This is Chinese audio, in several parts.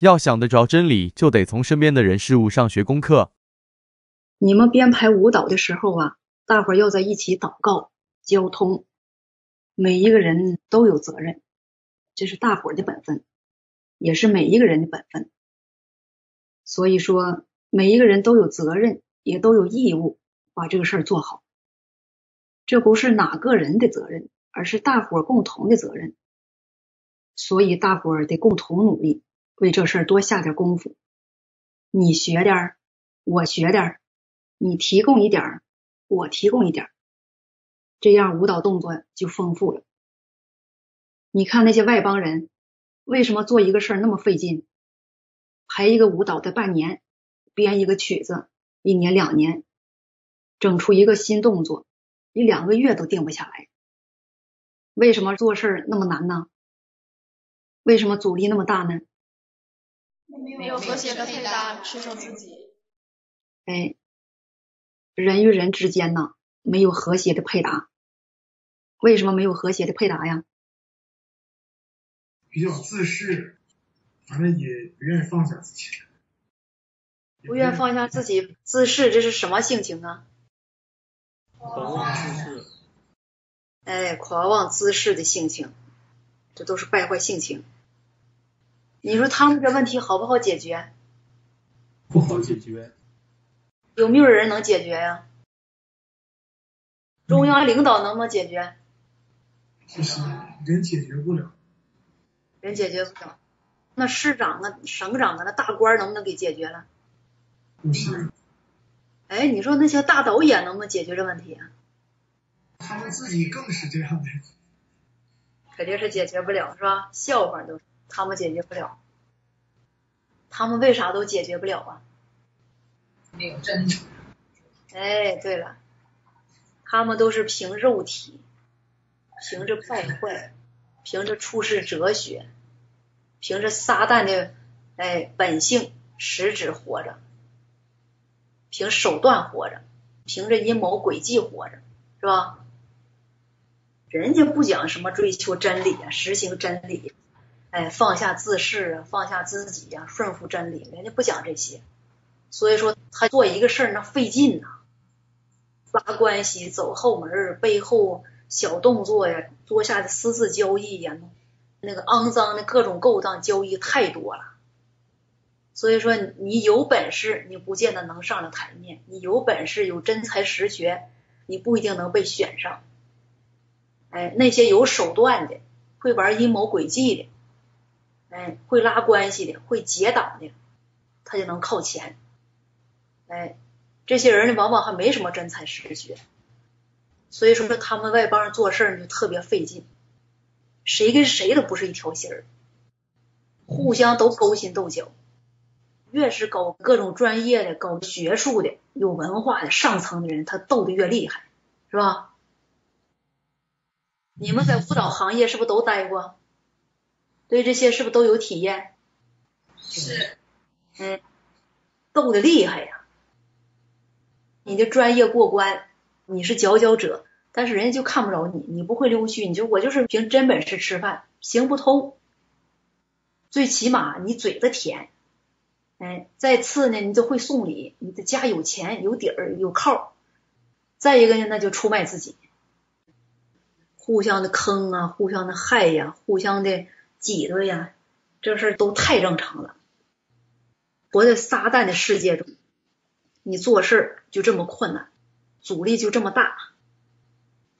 要想得着真理，就得从身边的人事物上学功课。你们编排舞蹈的时候啊，大伙儿要在一起祷告、交通，每一个人都有责任，这是大伙儿的本分，也是每一个人的本分。所以说，每一个人都有责任，也都有义务把这个事儿做好。这不是哪个人的责任，而是大伙儿共同的责任。所以大伙儿得共同努力，为这事儿多下点功夫。你学点儿，我学点儿，你提供一点儿，我提供一点儿，这样舞蹈动作就丰富了。你看那些外邦人，为什么做一个事儿那么费劲？排一个舞蹈得半年，编一个曲子一年两年，整出一个新动作，一两个月都定不下来。为什么做事那么难呢？为什么阻力那么大呢？没有和谐的配搭，吃成自己。哎，人与人之间呢，没有和谐的配搭。为什么没有和谐的配搭呀？比较自私，反正也不愿意放下自己。不愿放下自己，自恃，这是什么性情啊？狂妄自恃。哎，狂妄自恃的性情，这都是败坏性情。你说他们这问题好不好解决？不好解决。有没有人能解决呀？中央领导能不能解决？不行，人解决不了。人解决不了。那市长啊、省长啊、那大官能不能给解决了？不行。哎，你说那些大导演能不能解决这问题啊？他们自己更是这样的。肯定是解决不了，是吧？笑话都。他们解决不了，他们为啥都解决不了啊？没有真理。哎，对了，他们都是凭肉体，凭着败坏，凭着处世哲学，凭着撒旦的哎本性实质活着，凭手段活着，凭着阴谋诡计活着，是吧？人家不讲什么追求真理啊，实行真理。哎，放下自恃啊，放下自己呀，顺服真理，人家不讲这些。所以说，他做一个事儿那费劲呐，拉关系、走后门、背后小动作呀，多下的私自交易呀，那个肮脏的各种勾当交易太多了。所以说，你有本事，你不见得能上了台面；你有本事，有真才实学，你不一定能被选上。哎，那些有手段的，会玩阴谋诡计的。哎，会拉关系的，会结党的，他就能靠前。哎，这些人呢，往往还没什么真才实学，所以说他们外帮人做事就特别费劲，谁跟谁都不是一条心儿，互相都勾心斗角。越是搞各种专业的、搞学术的、有文化的上层的人，他斗得越厉害，是吧？你们在舞蹈行业是不是都待过？对这些是不是都有体验？是，嗯，斗的厉害呀！你的专业过关，你是佼佼者，但是人家就看不着你，你不会溜须，你就我就是凭真本事吃饭，行不通。最起码你嘴子甜，哎，再次呢，你就会送礼，你的家有钱有底儿有靠。再一个呢，那就出卖自己，互相的坑啊，互相的害呀，互相的。挤兑呀，这事儿都太正常了。活在撒旦的世界中，你做事儿就这么困难，阻力就这么大，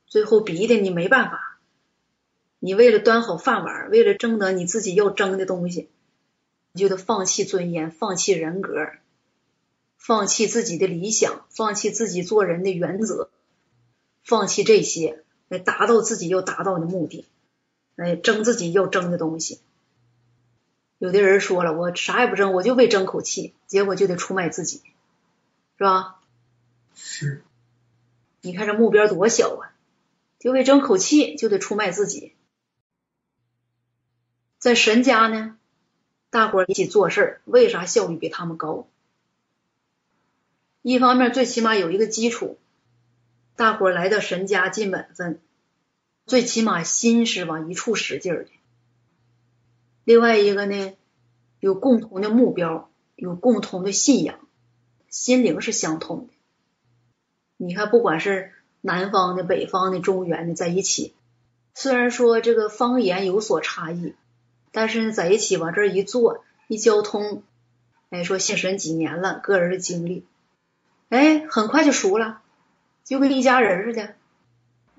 最后逼的你没办法。你为了端好饭碗，为了争得你自己要争的东西，你就得放弃尊严，放弃人格，放弃自己的理想，放弃自己做人的原则，放弃这些来达到自己要达到的目的。哎，争自己要争的东西。有的人说了，我啥也不争，我就为争口气，结果就得出卖自己，是吧？是。你看这目标多小啊，就为争口气就得出卖自己。在神家呢，大伙一起做事，为啥效率比他们高？一方面，最起码有一个基础，大伙来到神家尽本分。最起码心是往一处使劲儿的。另外一个呢，有共同的目标，有共同的信仰，心灵是相通的。你看，不管是南方的、北方的、中原的，在一起，虽然说这个方言有所差异，但是呢，在一起往这一坐，一交通，哎，说信神几年了，个人的经历，哎，很快就熟了，就跟一家人似的。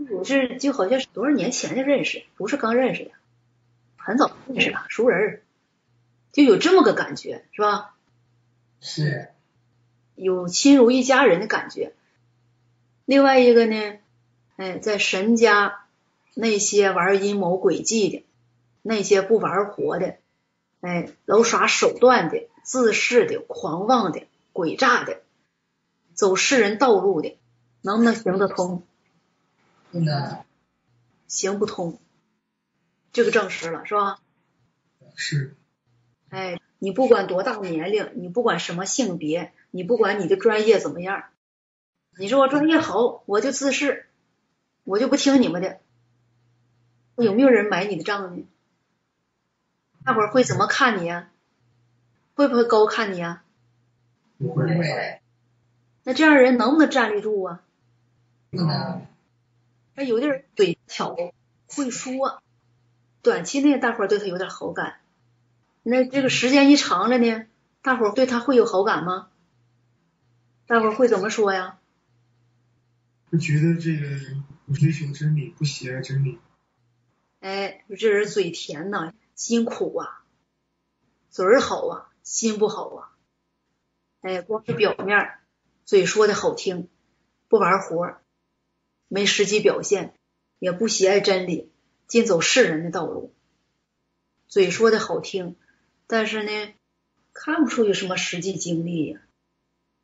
我是就好像是多少年前就认识，不是刚认识的，很早认识了，熟人，就有这么个感觉，是吧？是。有亲如一家人的感觉。另外一个呢，哎，在神家那些玩阴谋诡计的，那些不玩活的，哎，老耍手段的、自恃的、狂妄的、诡诈的，走世人道路的，能不能行得通？不能，行不通。这个证实了，是吧？是。哎，你不管多大年龄，你不管什么性别，你不管你的专业怎么样。你说我专业好，我就自恃，我就不听你们的。有没有人买你的账呢？大伙儿会怎么看你呀？会不会高看你啊？不会。那这样人能不能站立住啊？不能。那有的人嘴巧，会说，短期内大伙儿对他有点好感。那这个时间一长了呢，大伙儿对他会有好感吗？大伙儿会怎么说呀？就觉得这个人不追求真理，不喜爱真理。哎，这人嘴甜呐，心苦啊；嘴儿好啊，心不好啊。哎，光是表面，嘴说的好听，不玩活，没实际表现，也不喜爱真理，尽走世人的道路。嘴说的好听，但是呢，看不出有什么实际经历呀。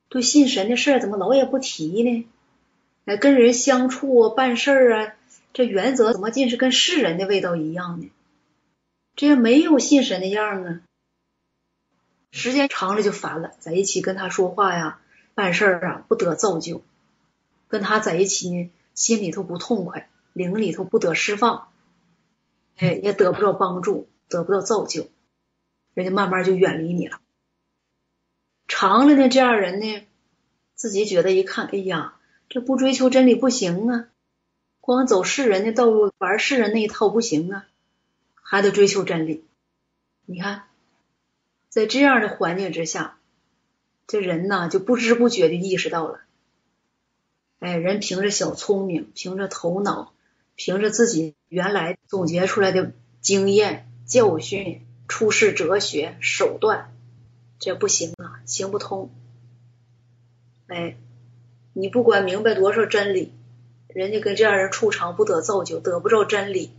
对信神的事，怎么老也不提呢？哎，跟人相处啊，办事儿啊，这原则怎么尽是跟世人的味道一样呢？这没有信神的样啊！时间长了就烦了，在一起跟他说话呀，办事啊不得造就，跟他在一起呢，心里头不痛快，灵里头不得释放，哎，也得不到帮助，得不到造就，人家慢慢就远离你了。长了呢，这样人呢，自己觉得一看，哎呀。这不追求真理不行啊，光走世人的道路，玩世人那一套不行啊，还得追求真理。你看，在这样的环境之下，这人呢就不知不觉的意识到了，哎，人凭着小聪明，凭着头脑，凭着自己原来总结出来的经验、教训、处世哲学、手段，这不行啊，行不通。哎。你不管明白多少真理，人家跟这样人处长不得造就，得不着真理，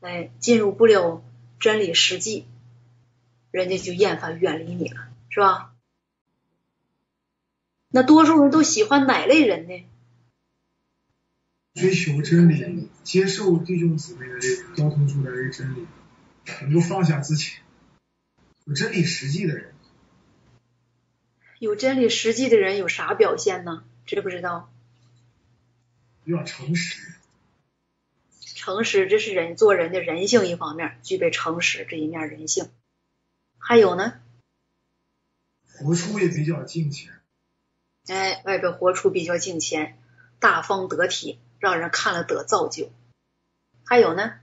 哎，进入不了真理实际，人家就厌烦远离你了，是吧？那多数人都喜欢哪类人呢？追求真理，接受弟兄姊妹的这个交通出来的真理，能够放下自己，有真理实际的人。有真理实际的人有啥表现呢？知不知道？要诚实。诚实，这是人做人的人性一方面，具备诚实这一面人性。还有呢？活出也比较敬虔。哎，外边活出比较敬虔，大方得体，让人看了得造就。还有呢？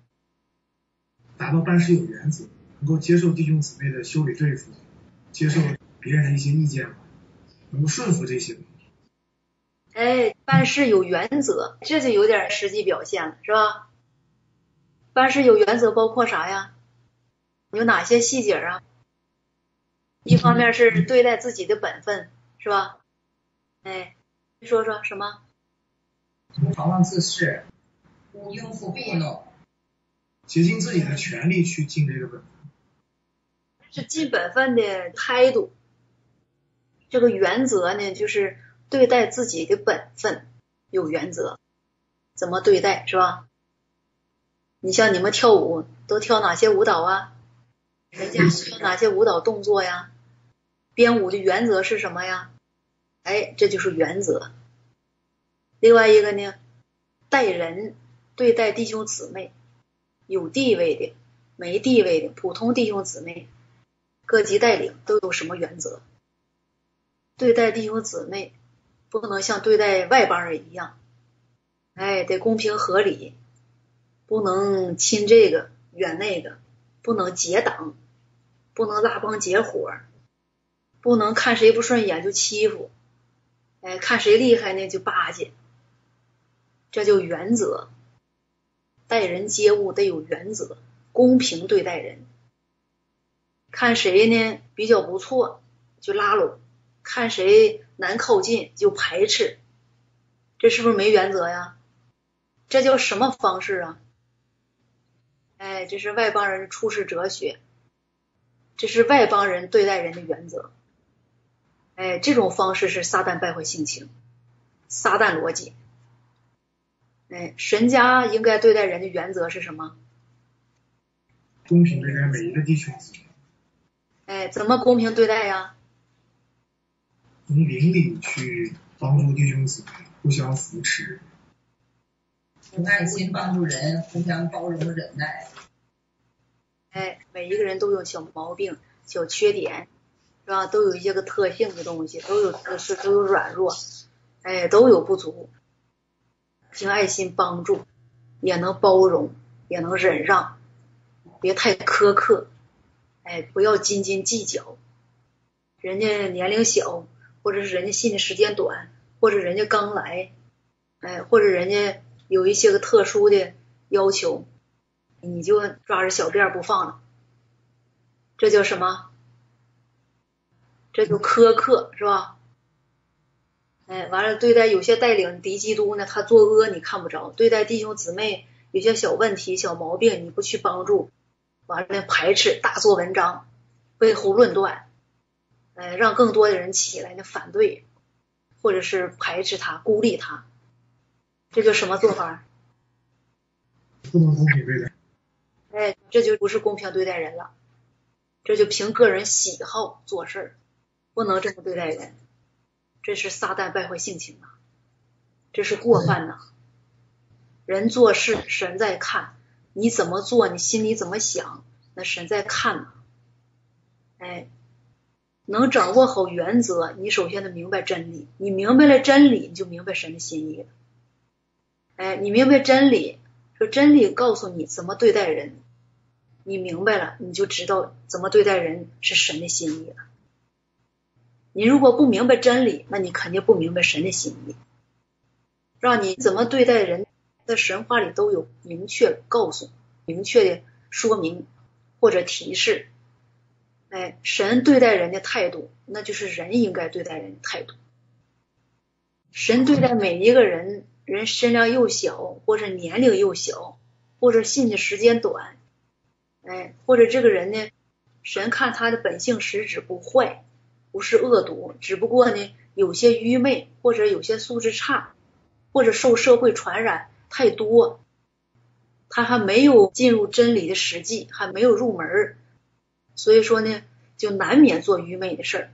达到办事有原则，能够接受弟兄姊妹的修理对付，接受别人的一些意见，能够顺服这些。哎，办事有原则，这就有点实际表现了，是吧？办事有原则包括啥呀？有哪些细节啊？一方面是对待自己的本分，是吧？哎，你说说什么？狂妄自恃，不应付别弄，竭尽自己的全力去尽这个本分，是尽本分的态度。这个原则呢，就是。对待自己的本分有原则，怎么对待是吧？你像你们跳舞都跳哪些舞蹈啊？人家需要哪些舞蹈动作呀？编舞的原则是什么呀？哎，这就是原则。另外一个呢，待人对待弟兄姊妹，有地位的、没地位的、普通弟兄姊妹，各级带领都有什么原则？对待弟兄姊妹，不能像对待外邦人一样，哎，得公平合理，不能亲这个远那个，不能结党，不能拉帮结伙，不能看谁不顺眼就欺负，哎，看谁厉害呢就巴结，这就原则。待人接物得有原则，公平对待人。看谁呢比较不错就拉拢，看谁难靠近就排斥，这是不是没原则呀？这叫什么方式啊？哎，这是外邦人处世哲学，这是外邦人对待人的原则。哎，这种方式是撒旦败坏性情，撒旦逻辑。哎，神家应该对待人的原则是什么？公平对待每一个弟兄姊妹。哎，怎么公平对待呀？从邻里去帮助弟兄姊妹，互相扶持，用爱心帮助人，互相包容忍耐。哎，每一个人都有小毛病、小缺点，是吧？都有一些个特性的东西，都有特是都有软弱，哎，都有不足。凭爱心帮助，也能包容，也能忍让，别太苛刻，哎，不要斤斤计较。人家年龄小，或者是人家信的时间短，或者人家刚来，哎，或者人家有一些个特殊的要求，你就抓着小辫不放了，这叫什么？这就苛刻，是吧？哎，完了，对待有些带领敌基督呢，他作恶你看不着；对待弟兄姊妹有些小问题、小毛病，你不去帮助，完了排斥，大做文章，背后论断，哎，让更多的人起来呢反对，或者是排斥他、孤立他，这叫什么做法？不能公平对待。哎，这就不是公平对待人了，这就凭个人喜好做事儿，不能这么对待人。这是撒旦败坏性情啊，这是过犯呐。人做事，神在看，你怎么做，你心里怎么想，那神在看呢。哎，能掌握好原则，你首先得明白真理。你明白了真理，你就明白神的心意了。哎，你明白真理，说真理告诉你怎么对待人，你明白了，你就知道怎么对待人是神的心意了。你如果不明白真理，那你肯定不明白神的心意。让你怎么对待人，在神话里都有明确告诉、明确的说明或者提示。哎，神对待人的态度，那就是人应该对待人的态度。神对待每一个人，人身量又小，或者年龄又小，或者信的时间短，哎，或者这个人呢，神看他的本性实质不坏。不是恶毒，只不过呢，有些愚昧，或者有些素质差，或者受社会传染太多，他还没有进入真理的实际，还没有入门，所以说呢，就难免做愚昧的事儿，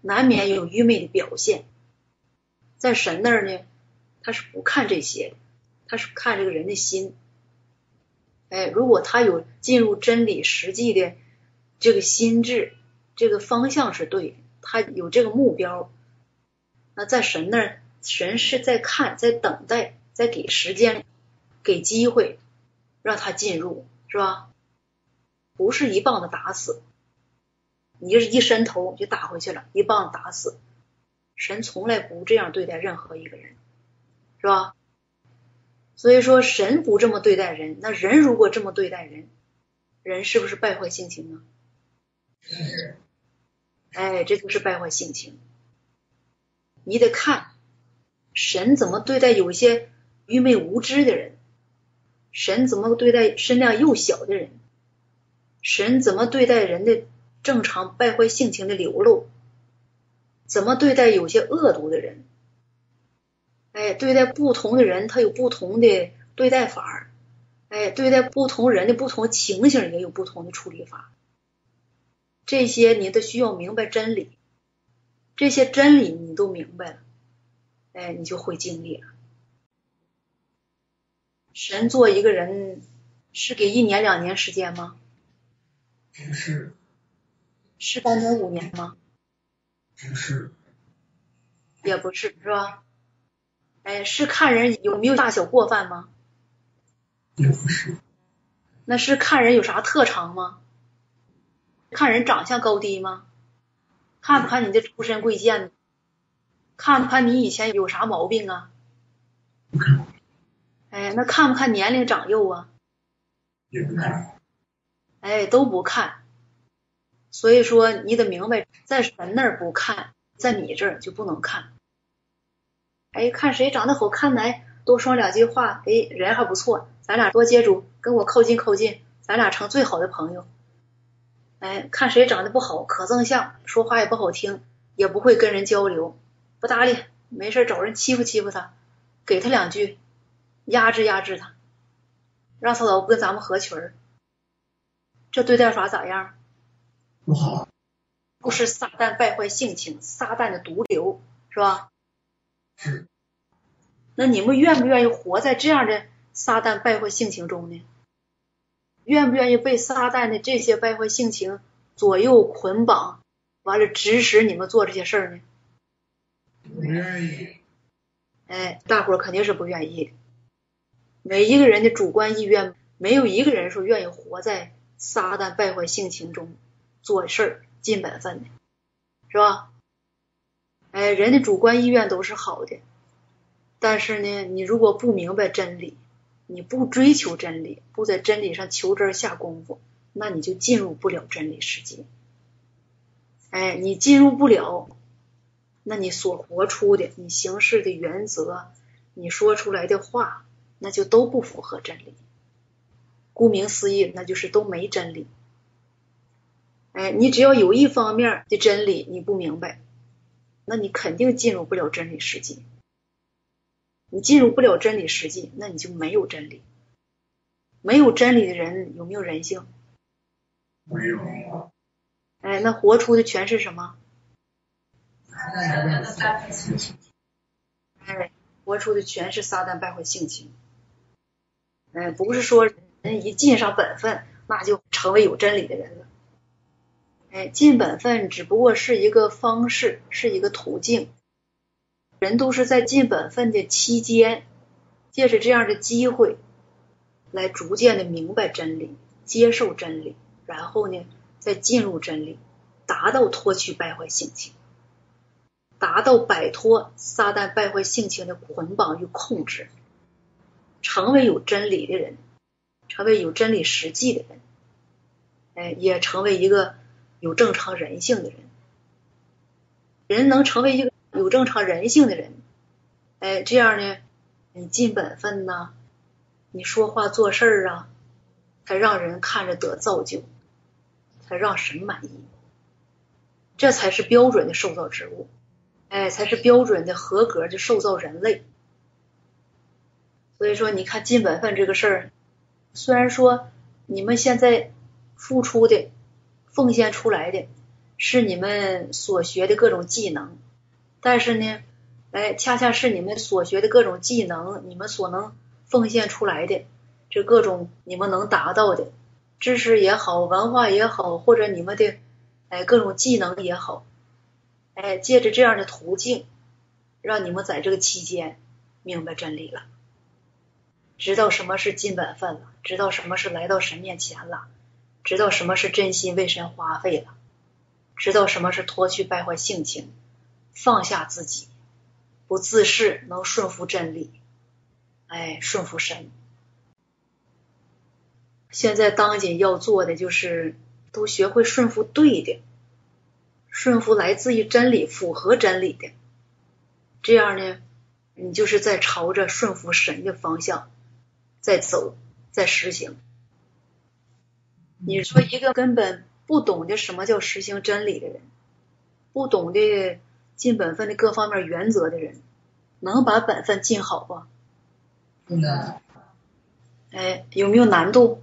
难免有愚昧的表现。在神那儿呢，他是不看这些，他是看这个人的心。哎，如果他有进入真理实际的这个心智，这个方向是对的。他有这个目标，那在神那儿，神是在看，在等待，在给时间，给机会，让他进入，是吧？不是一棒子打死，你是一伸头就打回去了，一棒子打死。神从来不这样对待任何一个人，是吧？所以说，神不这么对待人，那人如果这么对待人，人是不是败坏性情呢？哎，这就是败坏性情。你得看神怎么对待有些愚昧无知的人，神怎么对待身量幼小的人，神怎么对待人的正常败坏性情的流露，怎么对待有些恶毒的人。哎，对待不同的人，他有不同的对待法儿。哎，对待不同人的不同情形，也有不同的处理法。这些你都需要明白真理，这些真理你都明白了，哎，你就会经历了。神做一个人是给一年两年时间吗？不是，是干年五年吗？不是，也不是，是吧？哎，是看人有没有大小过犯吗？也不是，那是看人有啥特长吗？看人长相高低吗？看不看你的出身贵贱？看不看你以前有啥毛病啊？不看，哎，那看不看年龄长幼啊？也不看，哎，都不看。所以说，你得明白，在神那儿不看，在你这儿就不能看。哎，看谁长得好看来，多说两句话，哎，人还不错，咱俩多接触，跟我靠近靠近，咱俩成最好的朋友。哎，看谁长得不好，可正相，说话也不好听，也不会跟人交流，不搭理，没事找人欺负欺负他，给他两句，压制压制他，让他老不跟咱们合群儿，这对待法咋样？不好，不是撒旦败坏性情，撒旦的毒瘤，是吧？是，那你们愿不愿意活在这样的撒旦败坏性情中呢？愿不愿意被撒旦的这些败坏性情左右捆绑，完了指使你们做这些事儿呢？不愿意，哎，大伙儿肯定是不愿意的。每一个人的主观意愿，没有一个人说愿意活在撒旦败坏性情中做事儿尽本分的，是吧？哎，人的主观意愿都是好的，但是呢，你如果不明白真理，你不追求真理，不在真理上求真下功夫，那你就进入不了真理世界。哎，你进入不了，那你所活出的、你行事的原则，你说出来的话，那就都不符合真理。顾名思义，那就是都没真理。哎，你只要有一方面的真理你不明白，那你肯定进入不了真理世界。你进入不了真理实际，那你就没有真理。没有真理的人有没有人性？没有，哎，那活出的全是什么？哎，活出的全是撒旦败坏性情。哎，不是说人一尽上本分，那就成为有真理的人了。哎，尽本分只不过是一个方式，是一个途径。人都是在尽本分的期间，借着这样的机会，来逐渐的明白真理，接受真理，然后呢，再进入真理，达到脱去败坏性情，达到摆脱撒旦败坏性情的捆绑与控制，成为有真理的人，成为有真理实际的人，哎，也成为一个有正常人性的人。人能成为一个。正常人性的人，哎，这样呢，你尽本分呐，你说话做事儿啊，才让人看着得造就，才让神满意，这才是标准的受造植物，哎，才是标准的合格的受造人类。所以说，你看尽本分这个事儿，虽然说你们现在付出的、奉献出来的是你们所学的各种技能。但是呢，哎，恰恰是你们所学的各种技能，你们所能奉献出来的这各种你们能达到的知识也好，文化也好，或者你们的哎各种技能也好，哎，借着这样的途径，让你们在这个期间明白真理了，知道什么是尽本分了，知道什么是来到神面前了，知道什么是真心为神花费了，知道什么是脱去败坏性情。放下自己，不自恃，能顺服真理，哎，顺服神。现在当今要做的就是，都学会顺服对的，顺服来自于真理、符合真理的。这样呢，你就是在朝着顺服神的方向在走，在实行。你说一个根本不懂得什么叫实行真理的人，不懂得。尽本分的各方面原则的人，能把本分尽好不？不能。哎，有没有难度？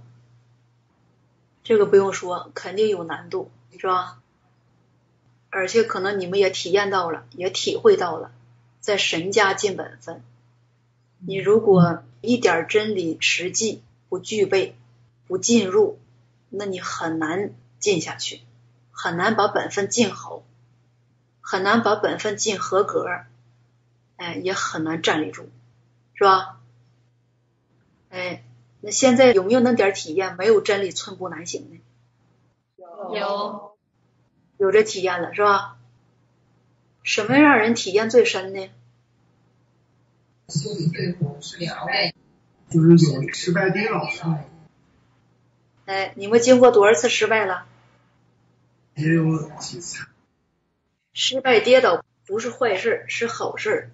这个不用说，肯定有难度，是吧？而且可能你们也体验到了，也体会到了，在神家尽本分，你如果一点真理实际不具备、不进入，那你很难进下去，很难把本分尽好，很难把本分尽合格，哎，也很难站立住，是吧？哎，那现在有没有那点体验？没有真理，寸步难行呢？有有这体验了，是吧？什么让人体验最深呢？修理对付是两位，就是有失败的老师，哎，你们经过多少次失败了？也有几次。失败跌倒不是坏事，是好事。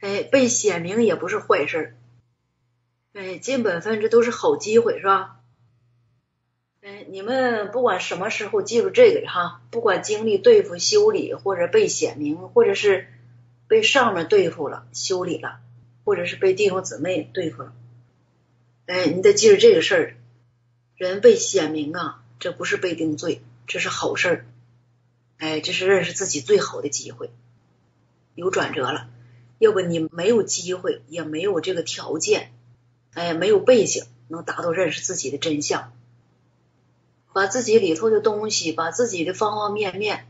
哎，被显明也不是坏事。哎，尽本分这都是好机会，是吧？哎，你们不管什么时候记住这个哈，不管经历对付修理，或者被显明，或者是被上面对付了修理了，或者是被弟兄姊妹对付了，哎，你得记住这个事儿。人被显明啊，这不是被定罪，这是好事。哎，这是认识自己最好的机会，有转折了。要不你没有机会，也没有这个条件，哎，没有背景，能达到认识自己的真相，把自己里头的东西，把自己的方方面面，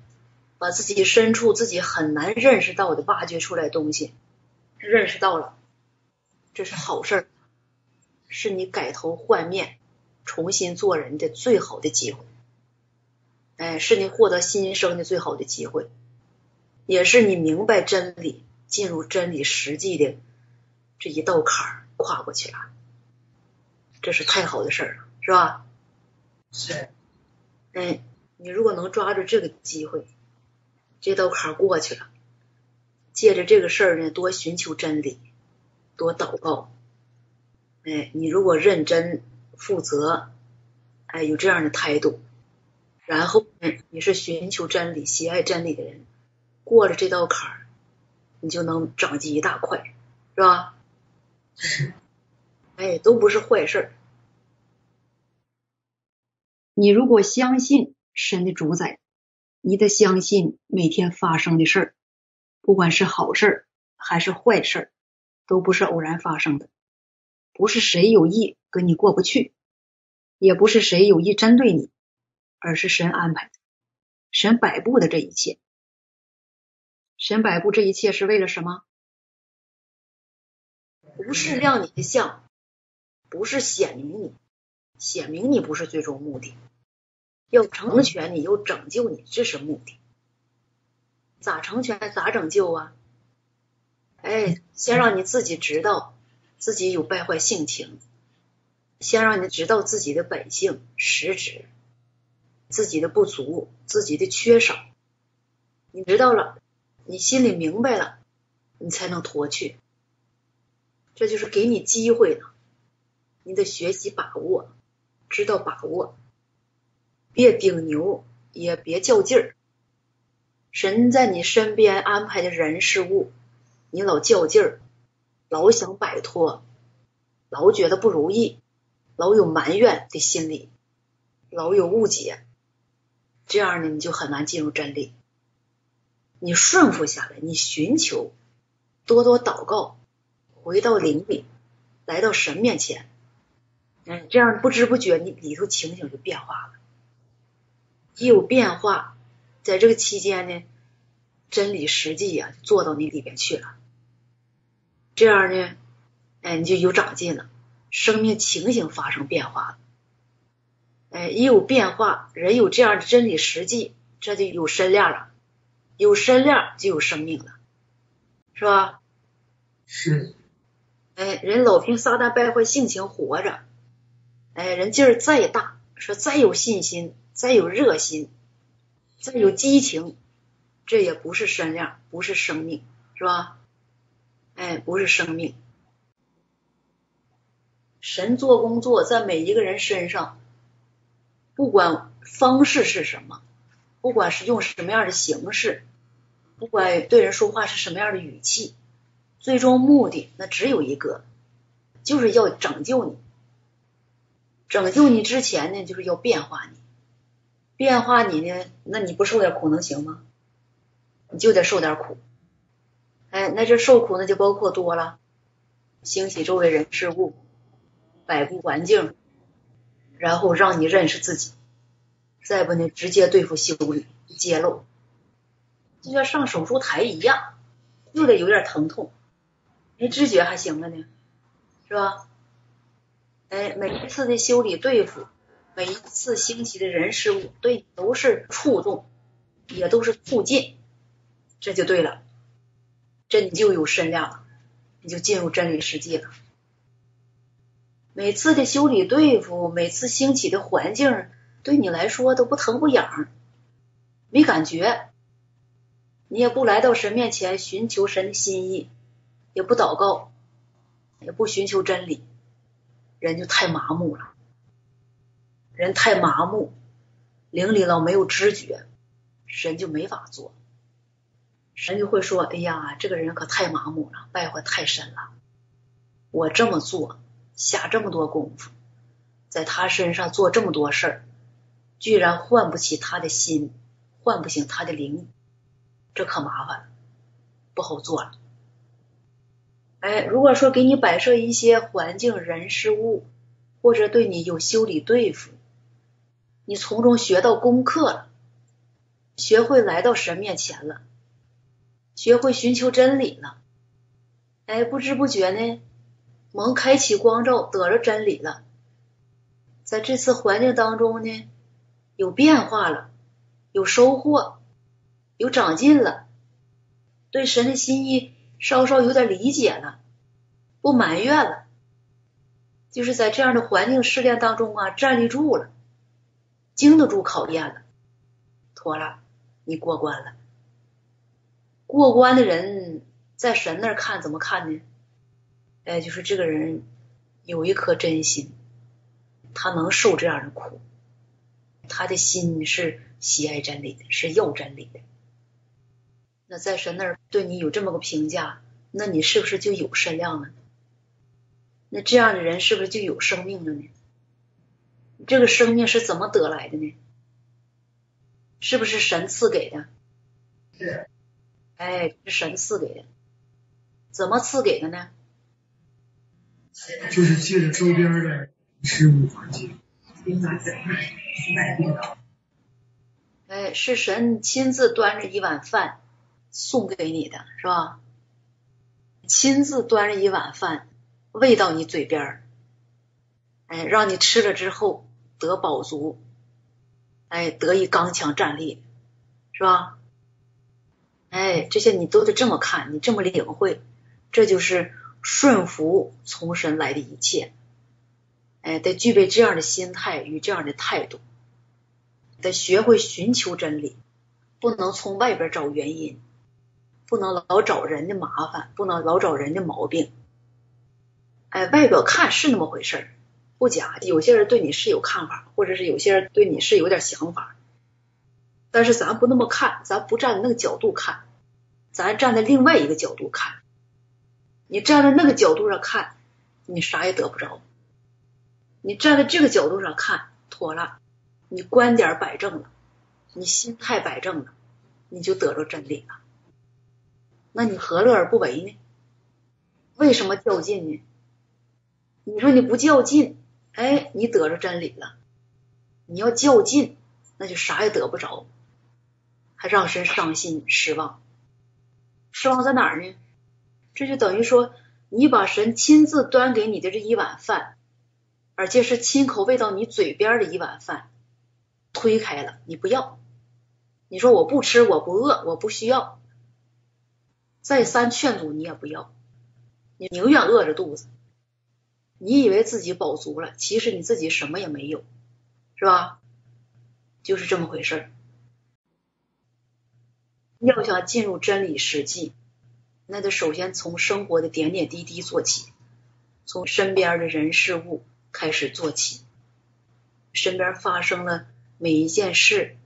把自己深处自己很难认识到的挖掘出来东西，认识到了，这是好事儿，是你改头换面、重新做人的最好的机会。哎，是你获得新生的最好的机会，也是你明白真理、进入真理实际的这一道坎儿跨过去了，这是太好的事儿了，是吧？是哎，你如果能抓住这个机会，这道坎儿过去了，借着这个事儿呢，多寻求真理，多祷告。哎，你如果认真负责，哎，有这样的态度。然后，嗯，你是寻求真理、喜爱真理的人，过了这道坎儿，你就能长进一大块，是吧？是。哎，都不是坏事。你如果相信神的主宰，你得相信每天发生的事儿，不管是好事还是坏事，都不是偶然发生的，不是谁有意跟你过不去，也不是谁有意针对你。而是神安排的，神摆布的这一切，神摆布这一切是为了什么？不是亮你的相，不是显明你，显明你不是最终目的，要成全你，要拯救你，这是目的。咋成全？咋拯救啊？哎，先让你自己知道自己有败坏性情，先让你知道自己的本性实质。自己的不足，自己的缺少，你知道了，你心里明白了，你才能脱去。这就是给你机会呢，你得学习把握，知道把握，别顶牛，也别较劲儿。神在你身边安排的人事物，你老较劲儿，老想摆脱，老觉得不如意，老有埋怨的心理，老有误解。这样呢，你就很难进入真理。你顺服下来，你寻求，多多祷告，回到灵里，来到神面前，嗯，这样不知不觉你里头情形就变化了。一有变化，在这个期间呢，真理实际呀做到你里边去了。这样呢，哎，你就有长进了，生命情形发生变化了。哎，一有变化，人有这样的真理实际，这就有身量了，有身量就有生命了，是吧？是。哎，人老凭撒旦败坏性情活着，哎，人劲儿再大，说再有信心，再有热心，再有激情，这也不是身量，不是生命，是吧？哎，不是生命。神做工作在每一个人身上。不管方式是什么，不管是用什么样的形式，不管对人说话是什么样的语气，最终目的那只有一个，就是要拯救你。拯救你之前呢，就是要变化你。变化你呢，那你不受点苦能行吗？你就得受点苦。哎，那这受苦那就包括多了，兴起周围人事物，摆布环境。然后让你认识自己，再不呢，直接对付修理揭露，就像上手术台一样，又得有点疼痛，没知觉还行了呢，是吧？哎，每一次的修理对付，每一次兴起的人事物，对都是触动，也都是促进，这就对了，这你就有身量了，你就进入真理世界了。每次的修理对付，每次兴起的环境，对你来说都不疼不痒，没感觉，你也不来到神面前寻求神的心意，也不祷告，也不寻求真理，人就太麻木了，人太麻木，灵里老没有知觉，神就没法做，神就会说：“哎呀，这个人可太麻木了，败坏太深了，我这么做。”下这么多功夫，在他身上做这么多事儿，居然唤不起他的心，唤不醒他的灵，这可麻烦了，不好做了。哎，如果说给你摆设一些环境、人、事物，或者对你有修理对付，你从中学到功课了，学会来到神面前了，学会寻求真理了，哎，不知不觉呢。蒙开启光照，得着真理了，在这次环境当中呢，有变化了，有收获，有长进了，对神的心意稍稍有点理解了，不埋怨了，就是在这样的环境试炼当中啊，站立住了，经得住考验了，妥了，你过关了。过关的人在神那看怎么看呢？哎，就是这个人有一颗真心，他能受这样的苦，他的心是喜爱真理的，是要真理的。那在神那儿对你有这么个评价，那你是不是就有身量了？那这样的人是不是就有生命了呢？这个生命是怎么得来的呢？是不是神赐给的？是。哎，是神赐给的。怎么赐给的呢？就是借着周边的事物环境，哎，是神亲自端着一碗饭送给你的，是吧？亲自端着一碗饭喂到你嘴边，哎，让你吃了之后得饱足，哎，得以刚强站立，是吧？哎，这些你都得这么看，你这么领会，这就是。顺服从神来的一切，哎，得具备这样的心态与这样的态度，得学会寻求真理，不能从外边找原因，不能老找人的麻烦，不能老找人的毛病。哎，外表看是那么回事儿，不假。有些人对你是有看法，或者是有些人对你是有点想法，但是咱不那么看，咱不站那个角度看，咱站在另外一个角度看。你站在那个角度上看，你啥也得不着；你站在这个角度上看，妥了，你观点摆正了，你心态摆正了，你就得着真理了。那你何乐而不为呢？为什么较劲呢？你说你不较劲，哎，你得着真理了；你要较劲，那就啥也得不着，还让神伤心失望。失望在哪儿呢？这就等于说，你把神亲自端给你的这一碗饭，而且是亲口喂到你嘴边的一碗饭，推开了，你不要。你说我不吃，我不饿，我不需要。再三劝阻你也不要，你宁愿饿着肚子。你以为自己饱足了，其实你自己什么也没有，是吧？就是这么回事儿。要想进入真理实际。那得首先从生活的点点滴滴做起，从身边的人事物开始做起。身边发生了每一件事，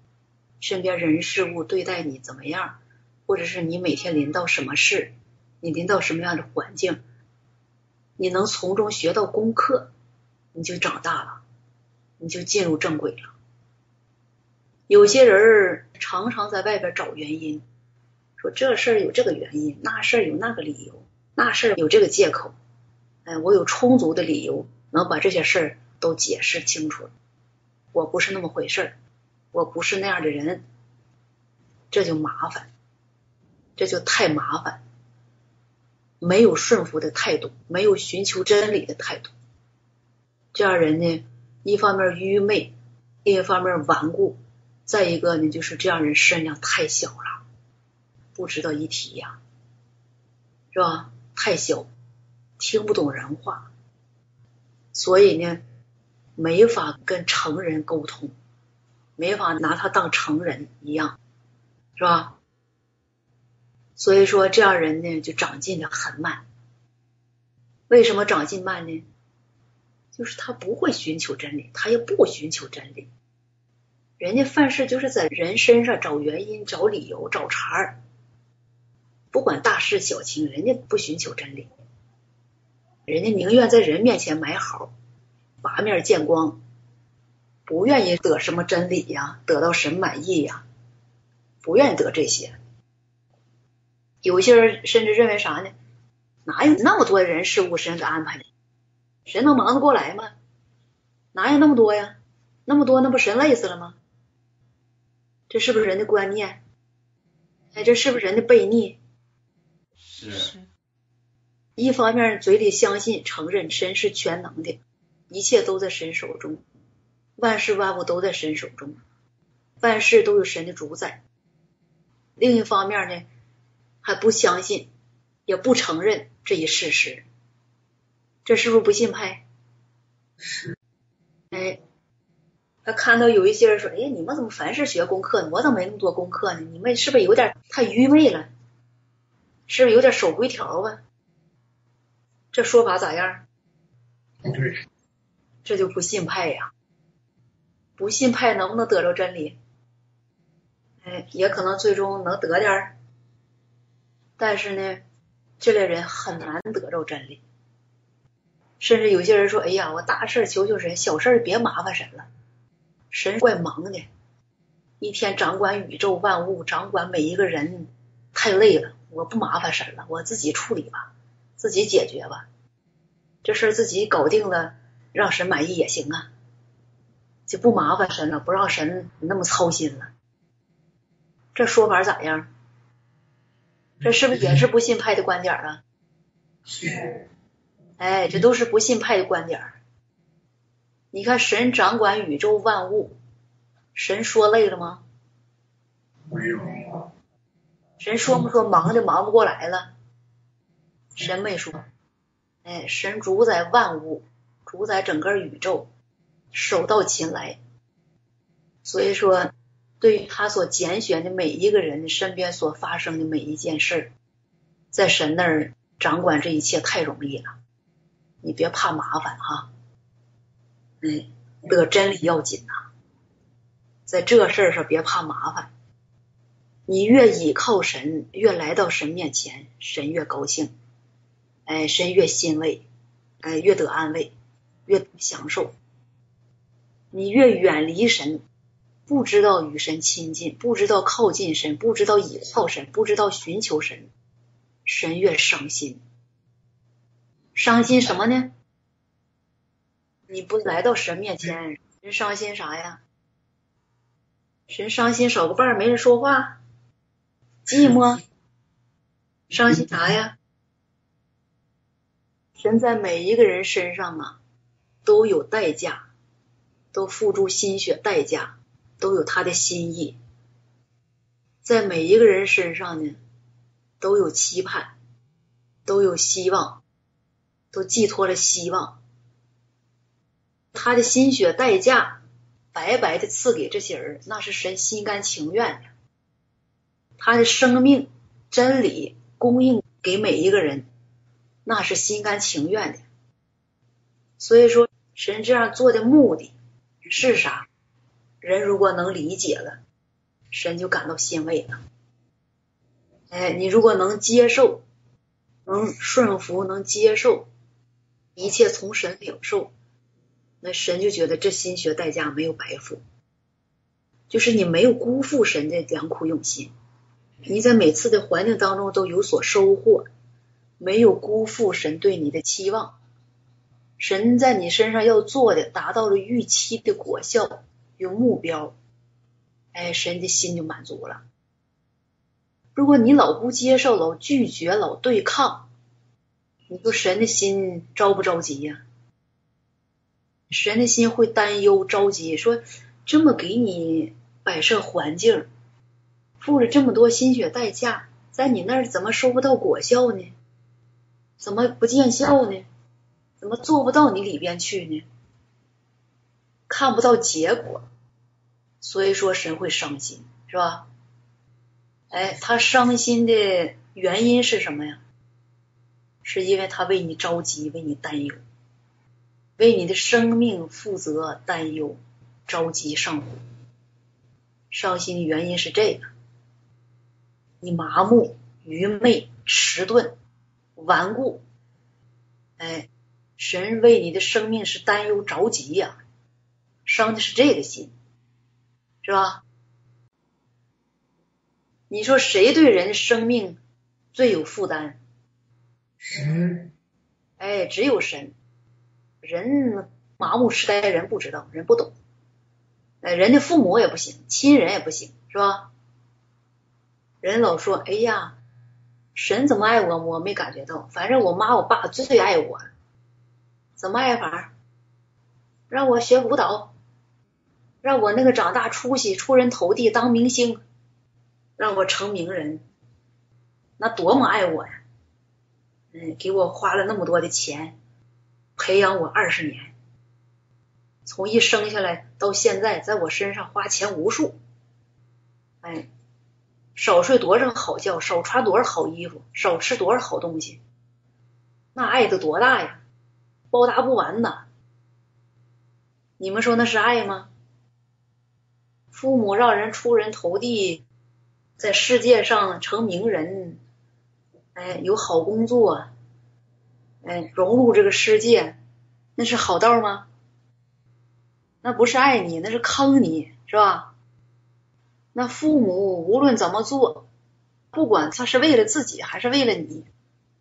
身边人事物对待你怎么样，或者是你每天临到什么事，你临到什么样的环境，你能从中学到功课，你就长大了，你就进入正轨了。有些人常常在外边找原因。说这事儿有这个原因，那事儿有那个理由，那事儿有这个借口，哎，我有充足的理由能把这些事儿都解释清楚。我不是那么回事儿，我不是那样的人，这就麻烦，这就太麻烦。没有顺服的态度，没有寻求真理的态度，这样人呢，一方面愚昧，另一方面顽固，再一个呢，就是这样人身量太小了，不值得一提呀，是吧？太小，听不懂人话，所以呢，没法跟成人沟通，没法拿他当成人一样，是吧？所以说，这样人呢就长进的很慢。为什么长进慢呢？就是他不会寻求真理，他也不寻求真理。人家犯事就是在人身上找原因、找理由、找茬儿，不管大事小情，人家不寻求真理，人家宁愿在人面前埋好，八面见光，不愿意得什么真理呀，得到神满意呀，不愿意得这些。有些人甚至认为啥呢？哪有那么多人事物神给安排的？神能忙得过来吗？哪有那么多呀？那么多那不神累死了吗？这是不是人的观念？哎，这是不是人的悖逆？是。一方面嘴里相信承认神是全能的，一切都在神手中，万事万物都在神手中，万事都有神的主宰。另一方面呢？还不相信，也不承认这一事实，这是不是不信派？是。哎，他看到有一些人说：“哎，你们怎么凡事学功课呢？我怎么没那么多功课呢？你们是不是有点太愚昧了？是不是有点守规条吧？”这说法咋样？对。这就不信派呀！不信派能不能得着真理？哎，也可能最终能得点。但是呢，这类人很难得着真理，甚至有些人说：“哎呀，我大事求求神，小事别麻烦神了。神怪忙的，一天掌管宇宙万物，掌管每一个人，太累了。我不麻烦神了，我自己处理吧，自己解决吧。这事自己搞定了，让神满意也行啊，就不麻烦神了，不让神那么操心了。这说法咋样？”这是不是也是不信派的观点啊？是。哎，这都是不信派的观点。你看，神掌管宇宙万物，神说累了吗？没有。神说不说忙的忙不过来了？神没说。哎，神主宰万物，主宰整个宇宙，手到擒来。所以说。对于他所拣选的每一个人身边所发生的每一件事，在神那儿掌管这一切太容易了，你别怕麻烦哈，嗯，得真理要紧呐，在这事儿上别怕麻烦，你越倚靠神，越来到神面前，神越高兴，哎，神越欣慰，哎，越得安慰，越享受，你越远离神。不知道与神亲近，不知道靠近神，不知道倚靠神，不知道寻求神，神越伤心。伤心什么呢？你不来到神面前，人伤心啥呀？神伤心少个伴没人说话，寂寞，伤心啥呀？神在每一个人身上啊，都有代价，都付出心血代价。都有他的心意，在每一个人身上呢，都有期盼，都有希望，都寄托了希望。他的心血代价白白的赐给这些人，那是神心甘情愿的。他的生命真理供应给每一个人，那是心甘情愿的。所以说，神这样做的目的是啥？人如果能理解了，神就感到欣慰了。哎，你如果能接受，能顺服，能接受一切从神领受，那神就觉得这心血代价没有白付，就是你没有辜负神的良苦用心，你在每次的环境当中都有所收获，没有辜负神对你的期望，神在你身上要做的达到了预期的果效。有目标，哎，神的心就满足了。如果你老不接受，老拒绝，老对抗，你说神的心着不着急呀？神的心会担忧、着急，说这么给你摆设环境，付了这么多心血代价，在你那儿怎么收不到果效呢？怎么不见效呢？怎么做不到你里边去呢？看不到结果，所以说神会伤心，是吧？哎，他伤心的原因是什么呀？是因为他为你着急，为你担忧。为你的生命负责、担忧、着急上火，伤心的原因是这个：你麻木、愚昧、迟钝、顽固。哎，神为你的生命是担忧、着急呀，伤的是这个心，是吧？你说谁对人的生命最有负担？神。哎，只有神。人麻木痴呆，人不知道，人不懂。哎，人的父母也不行，亲人也不行，是吧？人老说，哎呀，神怎么爱我，我没感觉到。反正我妈我爸最爱我，怎么爱法？让我学舞蹈，让我那个长大出息，出人头地，当明星，让我成名人，那多么爱我呀！嗯，给我花了那么多的钱。培养我二十年，从一生下来到现在，在我身上花钱无数。哎，少睡多少好觉，少穿多少好衣服，少吃多少好东西，那爱的多大呀，报答不完呐！你们说那是爱吗？父母让人出人头地，在世界上成名人，哎，有好工作。哎，融入这个世界，那是好道吗？那不是爱你，那是坑你，是吧？那父母无论怎么做，不管他是为了自己还是为了你，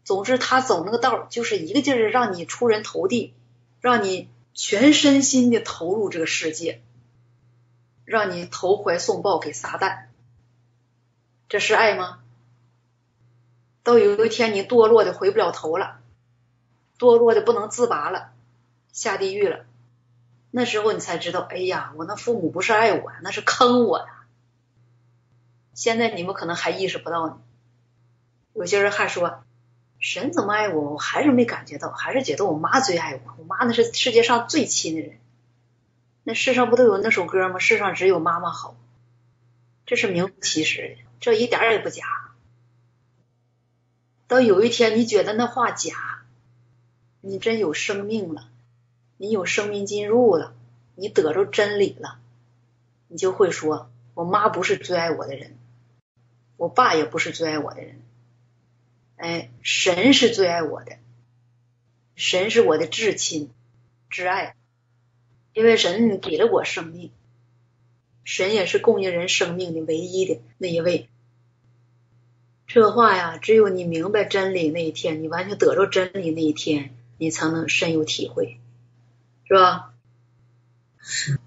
总之他走那个道，就是一个劲儿让你出人头地，让你全身心的投入这个世界，让你投怀送抱给撒旦，这是爱吗？到有一天你堕落的回不了头了。堕落的不能自拔了，下地狱了。那时候你才知道，哎呀，我那父母不是爱我，那是坑我呀。现在你们可能还意识不到呢。有些人还说，神怎么爱我，我还是没感觉到，还是觉得我妈最爱我。我妈那是世界上最亲的人。那世上不都有那首歌吗？世上只有妈妈好，这是名副其实的，这一点也不假。到有一天你觉得那话假。你真有生命了，你有生命进入了，你得着真理了，你就会说：我妈不是最爱我的人，我爸也不是最爱我的人，哎，神是最爱我的，神是我的至亲至爱，因为神给了我生命，神也是供应人生命的唯一的那一位。这话呀，只有你明白真理那一天，你完全得着真理那一天。你才能深有体会，是吧？是。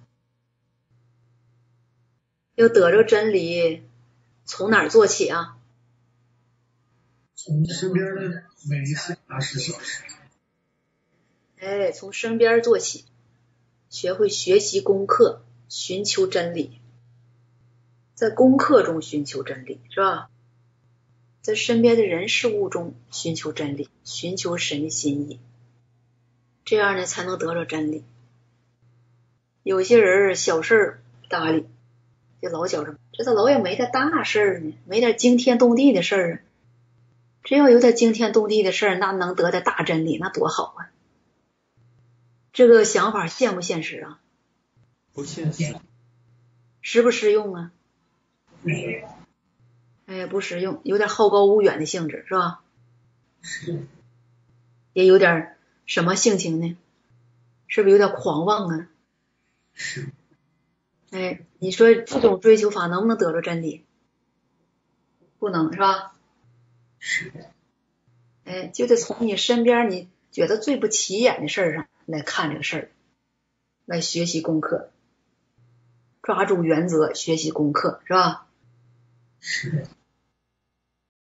要得着真理，从哪儿做起啊？从身边的每一次大事小事。哎，从身边做起，学会学习功课，寻求真理，在功课中寻求真理，是吧？在身边的人事物中寻求真理，寻求神的心意。这样呢，才能得到真理。有些人小事儿搭理，就老觉着这咋老也没点大事呢？没点惊天动地的事儿啊！只要有点惊天动地的事儿，那能得点大真理，那多好啊！这个想法现不现实啊？不现实。实不实用啊？没哎，不实用，有点好高骛远的性质，是吧？是。也有点。什么性情呢？是不是有点狂妄啊？是。哎，你说这种追求法能不能得着真理？不能是吧？是。哎，就得从你身边你觉得最不起眼的事儿上来看这个事儿，来学习功课。抓住原则学习功课，是吧？是。